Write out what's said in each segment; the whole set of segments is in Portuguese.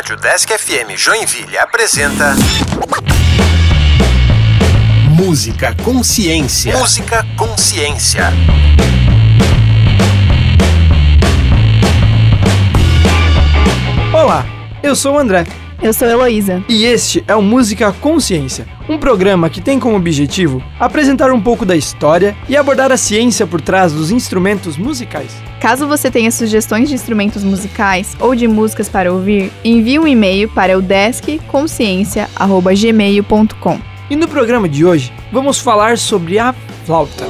Rádio Desk FM Joinville apresenta. Música Consciência. Música Consciência. Olá, eu sou o André. Eu sou Heloísa. E este é o Música Consciência, um programa que tem como objetivo apresentar um pouco da história e abordar a ciência por trás dos instrumentos musicais. Caso você tenha sugestões de instrumentos musicais ou de músicas para ouvir, envie um e-mail para o deskconsciência@gmail.com. E no programa de hoje, vamos falar sobre a flauta.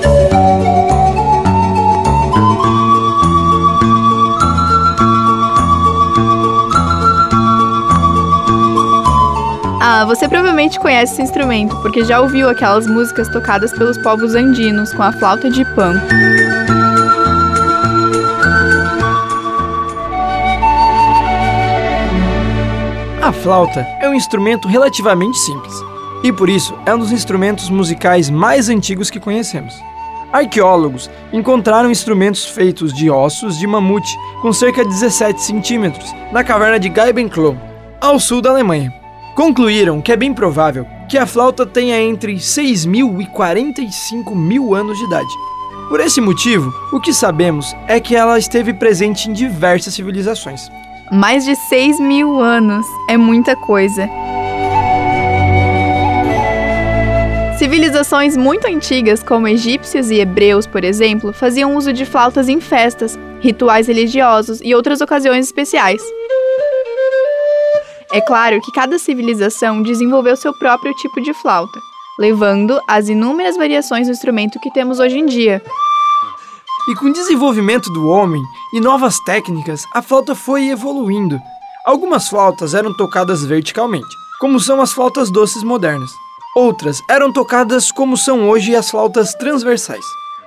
Ah, você provavelmente conhece esse instrumento, porque já ouviu aquelas músicas tocadas pelos povos andinos com a flauta de pan. A flauta é um instrumento relativamente simples e por isso é um dos instrumentos musicais mais antigos que conhecemos. Arqueólogos encontraram instrumentos feitos de ossos de mamute com cerca de 17 centímetros na caverna de Geibenklo, ao sul da Alemanha concluíram que é bem provável que a flauta tenha entre 6 mil e 45 mil anos de idade. Por esse motivo, o que sabemos é que ela esteve presente em diversas civilizações. Mais de 6 mil anos é muita coisa. Civilizações muito antigas, como egípcios e hebreus, por exemplo, faziam uso de flautas em festas, rituais religiosos e outras ocasiões especiais. É claro que cada civilização desenvolveu seu próprio tipo de flauta, levando às inúmeras variações do instrumento que temos hoje em dia. E com o desenvolvimento do homem e novas técnicas, a flauta foi evoluindo. Algumas flautas eram tocadas verticalmente, como são as flautas doces modernas. Outras eram tocadas como são hoje as flautas transversais.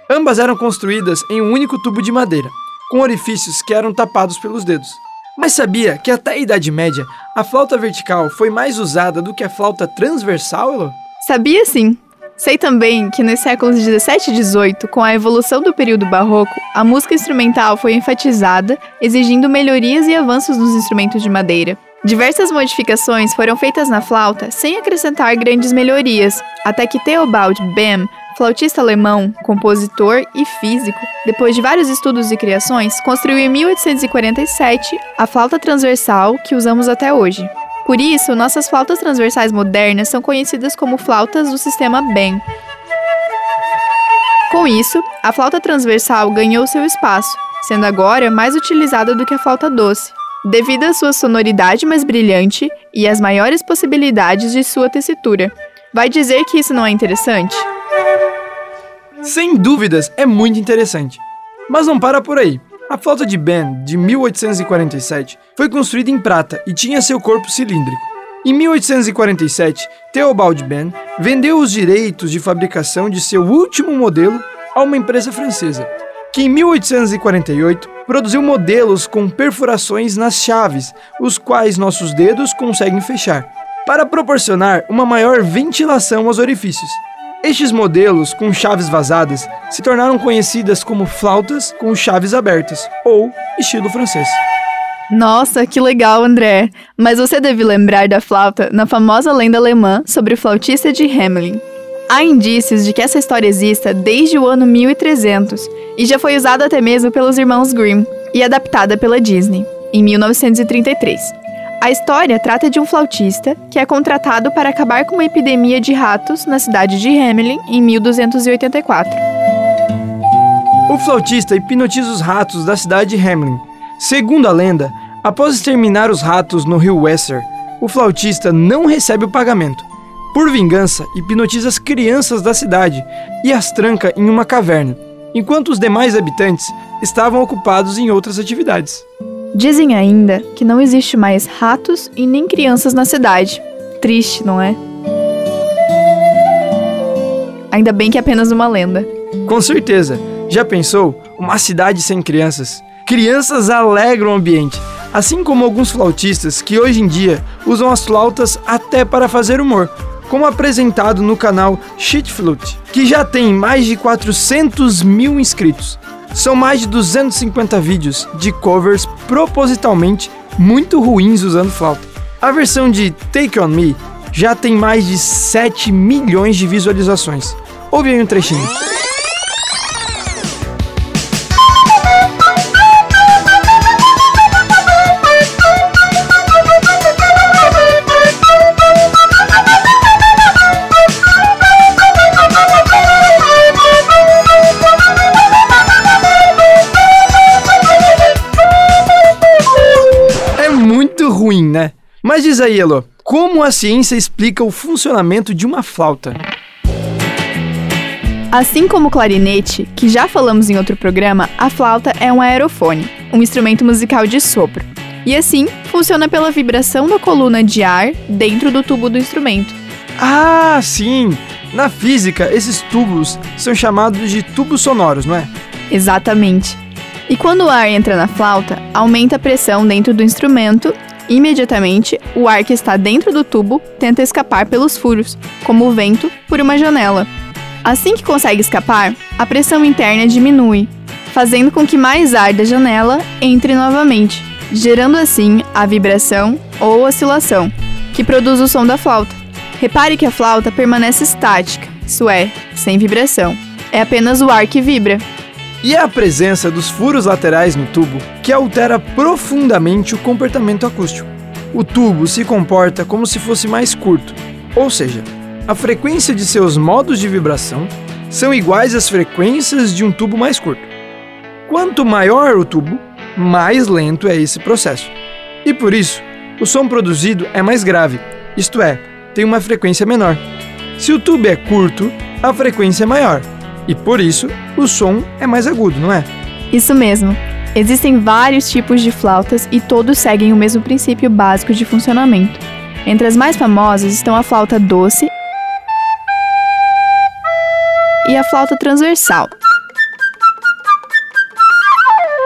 Ambas eram construídas em um único tubo de madeira, com orifícios que eram tapados pelos dedos. Mas sabia que até a Idade Média a flauta vertical foi mais usada do que a flauta transversal, Elo? Sabia sim. Sei também que nos séculos 17 e 18, com a evolução do período barroco, a música instrumental foi enfatizada, exigindo melhorias e avanços nos instrumentos de madeira. Diversas modificações foram feitas na flauta sem acrescentar grandes melhorias, até que Theobald Bem flautista alemão, compositor e físico, depois de vários estudos e criações, construiu em 1847 a flauta transversal que usamos até hoje. Por isso, nossas flautas transversais modernas são conhecidas como flautas do sistema BEM. Com isso, a flauta transversal ganhou seu espaço, sendo agora mais utilizada do que a flauta doce, devido à sua sonoridade mais brilhante e às maiores possibilidades de sua tessitura. Vai dizer que isso não é interessante? Sem dúvidas, é muito interessante. Mas não para por aí. A flauta de Ben, de 1847, foi construída em prata e tinha seu corpo cilíndrico. Em 1847, Theobald Ben vendeu os direitos de fabricação de seu último modelo a uma empresa francesa, que em 1848 produziu modelos com perfurações nas chaves, os quais nossos dedos conseguem fechar, para proporcionar uma maior ventilação aos orifícios. Estes modelos com chaves vazadas se tornaram conhecidas como flautas com chaves abertas, ou estilo francês. Nossa, que legal, André! Mas você deve lembrar da flauta na famosa lenda alemã sobre o flautista de Hamelin. Há indícios de que essa história exista desde o ano 1300 e já foi usada até mesmo pelos irmãos Grimm e adaptada pela Disney, em 1933. A história trata de um flautista que é contratado para acabar com uma epidemia de ratos na cidade de Hamelin em 1284. O flautista hipnotiza os ratos da cidade de Hamelin. Segundo a lenda, após exterminar os ratos no rio Weser, o flautista não recebe o pagamento. Por vingança, hipnotiza as crianças da cidade e as tranca em uma caverna, enquanto os demais habitantes estavam ocupados em outras atividades. Dizem ainda que não existe mais ratos e nem crianças na cidade. Triste, não é? Ainda bem que é apenas uma lenda. Com certeza. Já pensou? Uma cidade sem crianças. Crianças alegram o ambiente, assim como alguns flautistas que hoje em dia usam as flautas até para fazer humor, como apresentado no canal Shit Flute, que já tem mais de 400 mil inscritos. São mais de 250 vídeos de covers propositalmente muito ruins usando flauta. A versão de Take On Me já tem mais de 7 milhões de visualizações. Ouve aí um trechinho. Diz aí, Elo, como a ciência explica o funcionamento de uma flauta? Assim como o clarinete, que já falamos em outro programa, a flauta é um aerofone, um instrumento musical de sopro. E assim, funciona pela vibração da coluna de ar dentro do tubo do instrumento. Ah, sim! Na física, esses tubos são chamados de tubos sonoros, não é? Exatamente. E quando o ar entra na flauta, aumenta a pressão dentro do instrumento imediatamente, o ar que está dentro do tubo tenta escapar pelos furos, como o vento por uma janela. Assim que consegue escapar, a pressão interna diminui, fazendo com que mais ar da janela entre novamente, gerando assim a vibração ou oscilação, que produz o som da flauta. Repare que a flauta permanece estática, isso é, sem vibração. É apenas o ar que vibra. E é a presença dos furos laterais no tubo que altera profundamente o comportamento acústico. O tubo se comporta como se fosse mais curto, ou seja, a frequência de seus modos de vibração são iguais às frequências de um tubo mais curto. Quanto maior o tubo, mais lento é esse processo. E por isso, o som produzido é mais grave, isto é, tem uma frequência menor. Se o tubo é curto, a frequência é maior, e por isso o som é mais agudo, não é? Isso mesmo. Existem vários tipos de flautas e todos seguem o mesmo princípio básico de funcionamento. Entre as mais famosas estão a flauta doce e a flauta transversal.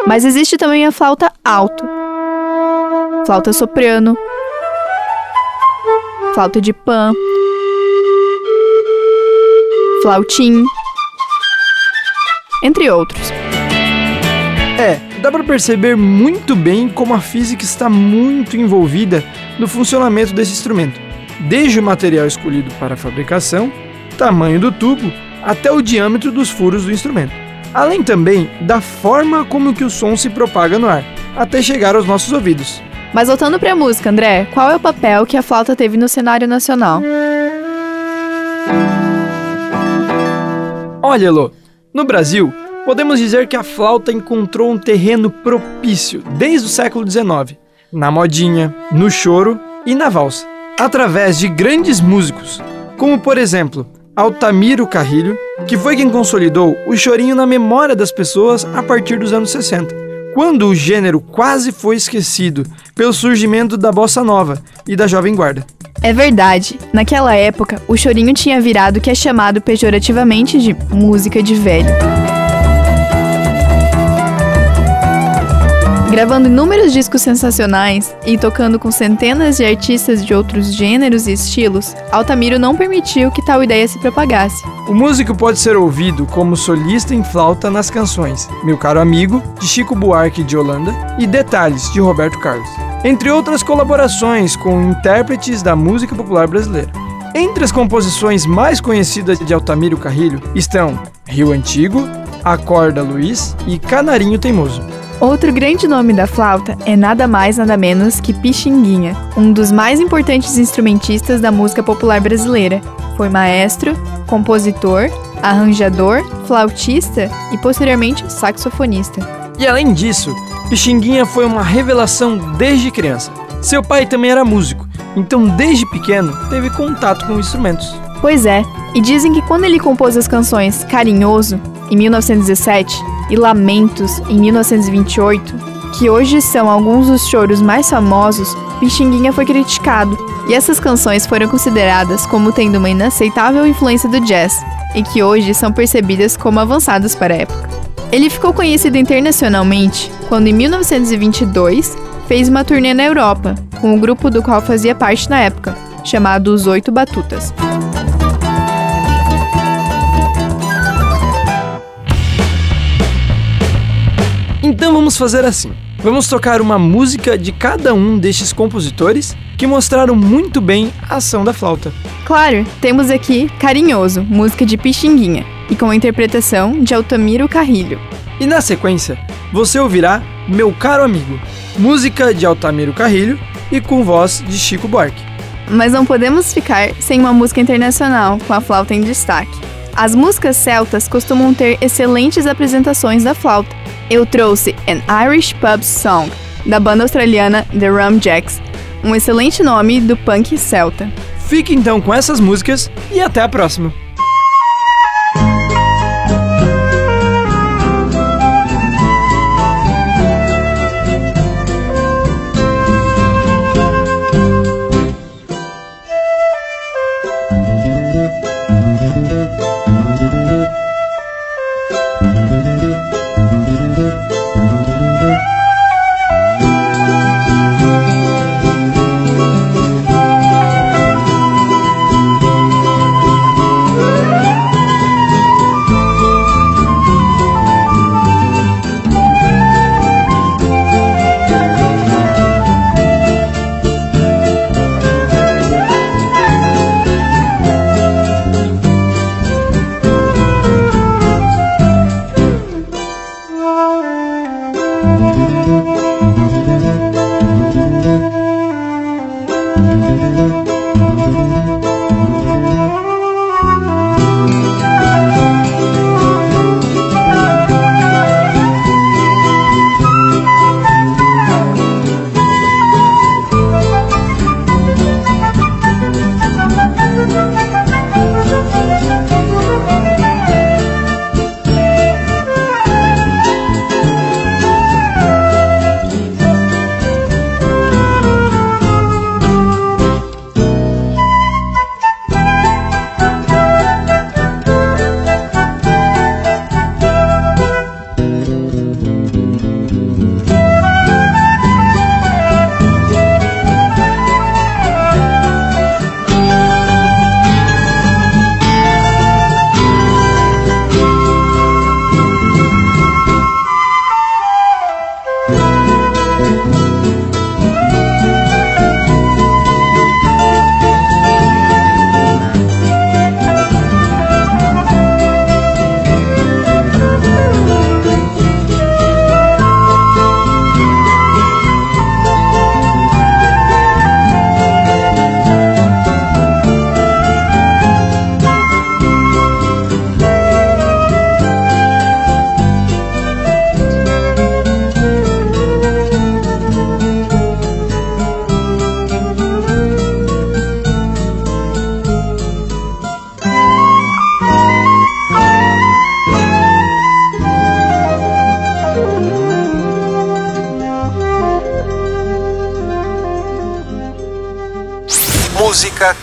Mas existe também a flauta alto, flauta soprano, flauta de pan, flautim, entre outros. É, dá para perceber muito bem como a física está muito envolvida no funcionamento desse instrumento, desde o material escolhido para a fabricação, tamanho do tubo, até o diâmetro dos furos do instrumento. Além também da forma como que o som se propaga no ar, até chegar aos nossos ouvidos. Mas voltando para a música, André, qual é o papel que a flauta teve no cenário nacional? Olha, Elô, no Brasil, podemos dizer que a flauta encontrou um terreno propício desde o século XIX, na modinha, no choro e na valsa, através de grandes músicos, como por exemplo Altamiro Carrilho, que foi quem consolidou o chorinho na memória das pessoas a partir dos anos 60, quando o gênero quase foi esquecido pelo surgimento da bossa nova e da jovem guarda. É verdade. Naquela época, o chorinho tinha virado o que é chamado pejorativamente de música de velho. Gravando inúmeros discos sensacionais e tocando com centenas de artistas de outros gêneros e estilos, Altamiro não permitiu que tal ideia se propagasse. O músico pode ser ouvido como solista em flauta nas canções Meu Caro Amigo, de Chico Buarque de Holanda, e Detalhes, de Roberto Carlos, entre outras colaborações com intérpretes da música popular brasileira. Entre as composições mais conhecidas de Altamiro Carrilho estão Rio Antigo, Acorda Luiz e Canarinho Teimoso. Outro grande nome da flauta é nada mais nada menos que Pixinguinha, um dos mais importantes instrumentistas da música popular brasileira. Foi maestro, compositor, arranjador, flautista e posteriormente saxofonista. E além disso, Pixinguinha foi uma revelação desde criança. Seu pai também era músico, então desde pequeno teve contato com instrumentos. Pois é, e dizem que quando ele compôs as canções Carinhoso, em 1917, e Lamentos, em 1928, que hoje são alguns dos choros mais famosos, Pixinguinha foi criticado, e essas canções foram consideradas como tendo uma inaceitável influência do jazz, e que hoje são percebidas como avançadas para a época. Ele ficou conhecido internacionalmente quando, em 1922, fez uma turnê na Europa, com o grupo do qual fazia parte na época, chamado Os Oito Batutas. Vamos fazer assim. Vamos tocar uma música de cada um destes compositores que mostraram muito bem a ação da flauta. Claro, temos aqui Carinhoso, música de Pixinguinha, e com a interpretação de Altamiro Carrilho. E na sequência, você ouvirá Meu Caro Amigo, música de Altamiro Carrilho e com voz de Chico Buarque. Mas não podemos ficar sem uma música internacional com a flauta em destaque. As músicas celtas costumam ter excelentes apresentações da flauta. Eu trouxe An Irish Pub Song, da banda australiana The Rum Jacks, um excelente nome do punk celta. Fique então com essas músicas e até a próxima!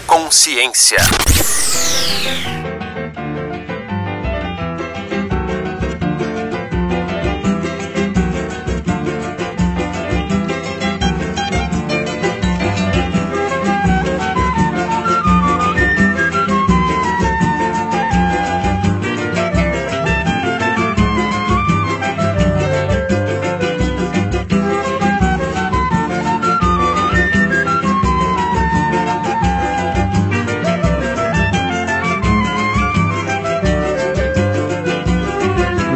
Consciência.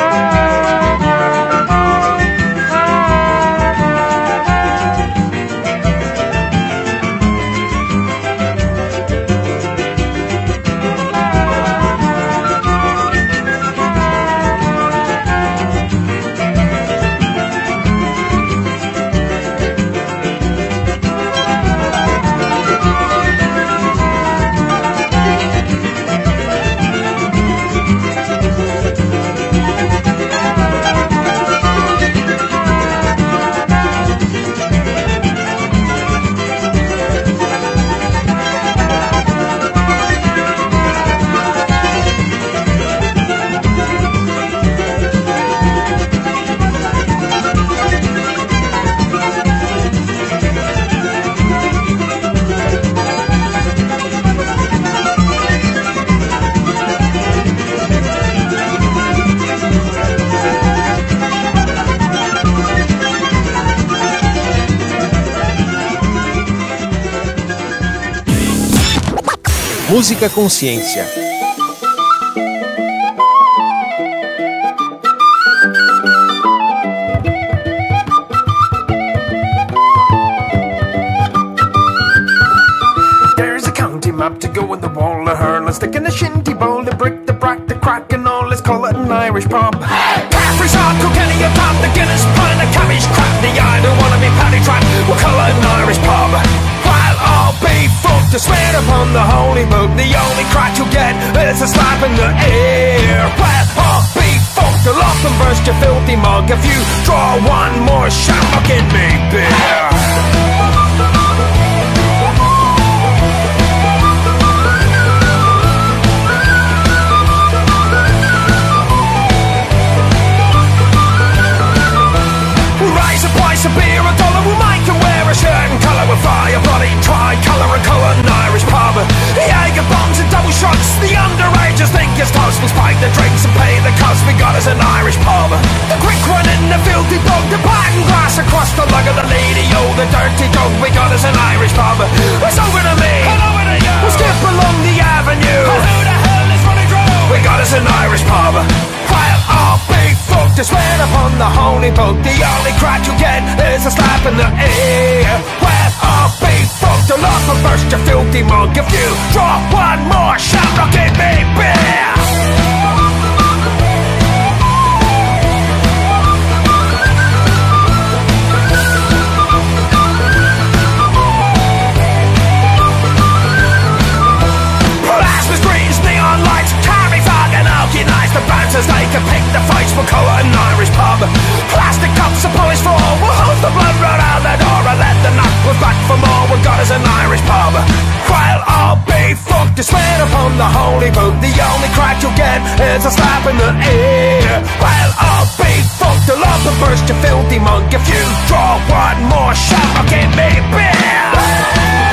Thank you. Música Consciência. There's a county map to go in the wall of her. Let's stick in the shinty bowl, the brick, the brack, the crack, and all. Let's call it an Irish pub. Caffrey's hot, Kilkenny, a pub, the Guinness pint, the cabbage crap, the I don't wanna be paddy trap. We'll call it an Irish pub to swear upon the holy book The only crack you'll get is a slap in the I'll be fucked to lock and burst your filthy mug. If you draw one more shot, I'll get me beer. A beer, a dollar will colour with fire bloody tri-colour and colour an Irish pub. The Jaeger bombs and double shots The underagers think it's toast. We'll spike the drinks and pay the cost We got us an Irish pub. The quick one in the filthy dog, The pattern glass across the lug of the lady Oh, the dirty dog We got us an Irish pub. It's over to me. Over to you. We'll skip along the avenue. And who the hell is running through? We got us an Irish pub. While I'll be fucked To swear upon the holy book The only crack you get is a slap in the ear. Well, I'll be to lost, but first you filthy monk If you draw one more shot, I'll give me beer. Plasma screens, neon lights, carry and the They can pick the fights for colour and Irish pub. Plastic cups are polished for for more, we've got us an Irish pub. While I'll be fucked, to swear upon the holy book. The only crack you'll get is a slap in the ear. While I'll be fucked, I'll up and burst your filthy monk. If you draw one more shot, I'll give me beer.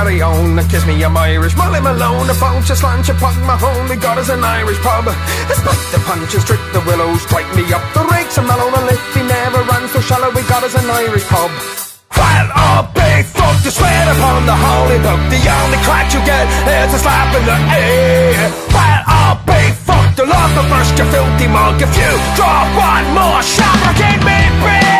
And Gary Kiss me, I'm Irish. Molly Malone, a bunch of slant, you pug my. We got us an Irish pub. Spike the punches, trick the willows, strike me up the rakes. And Malone lift. He never runs so shallow. We got us an Irish pub. While all big fuck the sweat upon the holy book. The only crack you get is a slap in the air. While all big fuck the love the first you filthy mug. If you draw one more shot, I can me breathe.